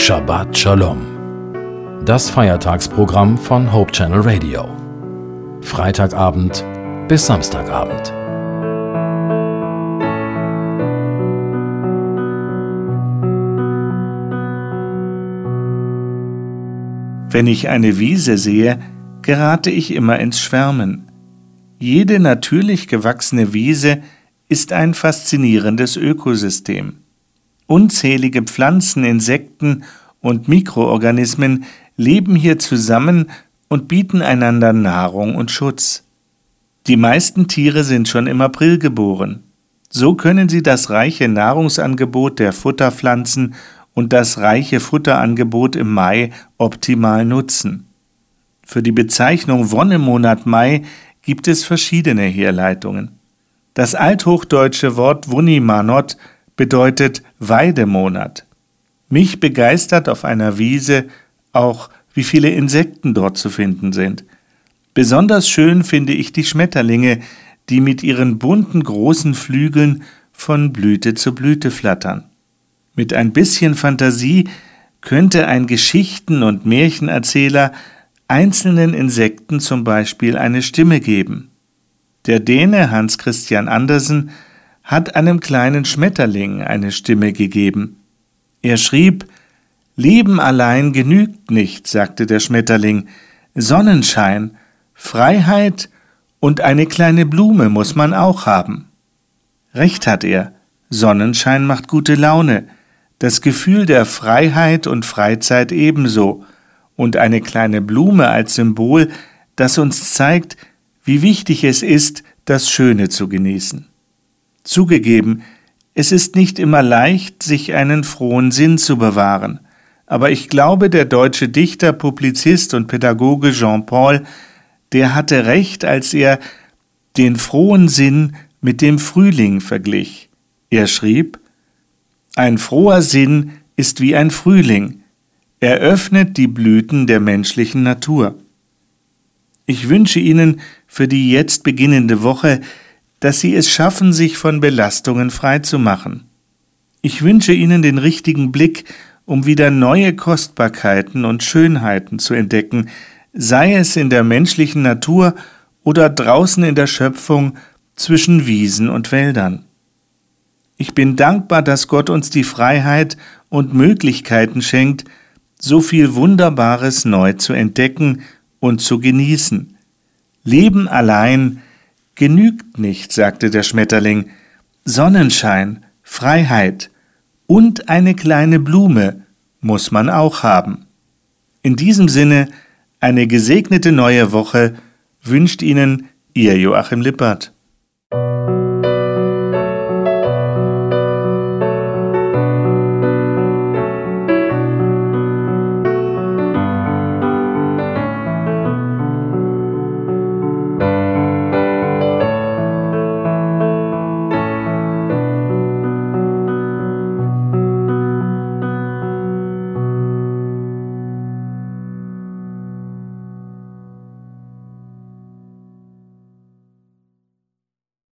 Shabbat Shalom. Das Feiertagsprogramm von Hope Channel Radio. Freitagabend bis Samstagabend. Wenn ich eine Wiese sehe, gerate ich immer ins Schwärmen. Jede natürlich gewachsene Wiese ist ein faszinierendes Ökosystem. Unzählige Pflanzen, Insekten und Mikroorganismen leben hier zusammen und bieten einander Nahrung und Schutz. Die meisten Tiere sind schon im April geboren. So können sie das reiche Nahrungsangebot der Futterpflanzen und das reiche Futterangebot im Mai optimal nutzen. Für die Bezeichnung Wonnemonat Mai gibt es verschiedene Herleitungen. Das althochdeutsche Wort Wunnimanot bedeutet Weidemonat. Mich begeistert auf einer Wiese auch, wie viele Insekten dort zu finden sind. Besonders schön finde ich die Schmetterlinge, die mit ihren bunten großen Flügeln von Blüte zu Blüte flattern. Mit ein bisschen Fantasie könnte ein Geschichten- und Märchenerzähler einzelnen Insekten zum Beispiel eine Stimme geben. Der Däne Hans Christian Andersen hat einem kleinen Schmetterling eine Stimme gegeben. Er schrieb Leben allein genügt nicht, sagte der Schmetterling, Sonnenschein, Freiheit und eine kleine Blume muss man auch haben. Recht hat er, Sonnenschein macht gute Laune, das Gefühl der Freiheit und Freizeit ebenso, und eine kleine Blume als Symbol, das uns zeigt, wie wichtig es ist, das Schöne zu genießen. Zugegeben, es ist nicht immer leicht, sich einen frohen Sinn zu bewahren, aber ich glaube, der deutsche Dichter, Publizist und Pädagoge Jean Paul, der hatte recht, als er den frohen Sinn mit dem Frühling verglich. Er schrieb Ein froher Sinn ist wie ein Frühling, er öffnet die Blüten der menschlichen Natur. Ich wünsche Ihnen für die jetzt beginnende Woche, dass Sie es schaffen, sich von Belastungen frei zu machen. Ich wünsche Ihnen den richtigen Blick, um wieder neue Kostbarkeiten und Schönheiten zu entdecken, sei es in der menschlichen Natur oder draußen in der Schöpfung zwischen Wiesen und Wäldern. Ich bin dankbar, dass Gott uns die Freiheit und Möglichkeiten schenkt, so viel Wunderbares neu zu entdecken und zu genießen. Leben allein genügt nicht, sagte der Schmetterling. Sonnenschein, Freiheit und eine kleine Blume muss man auch haben. In diesem Sinne eine gesegnete neue Woche wünscht Ihnen Ihr Joachim Lippert.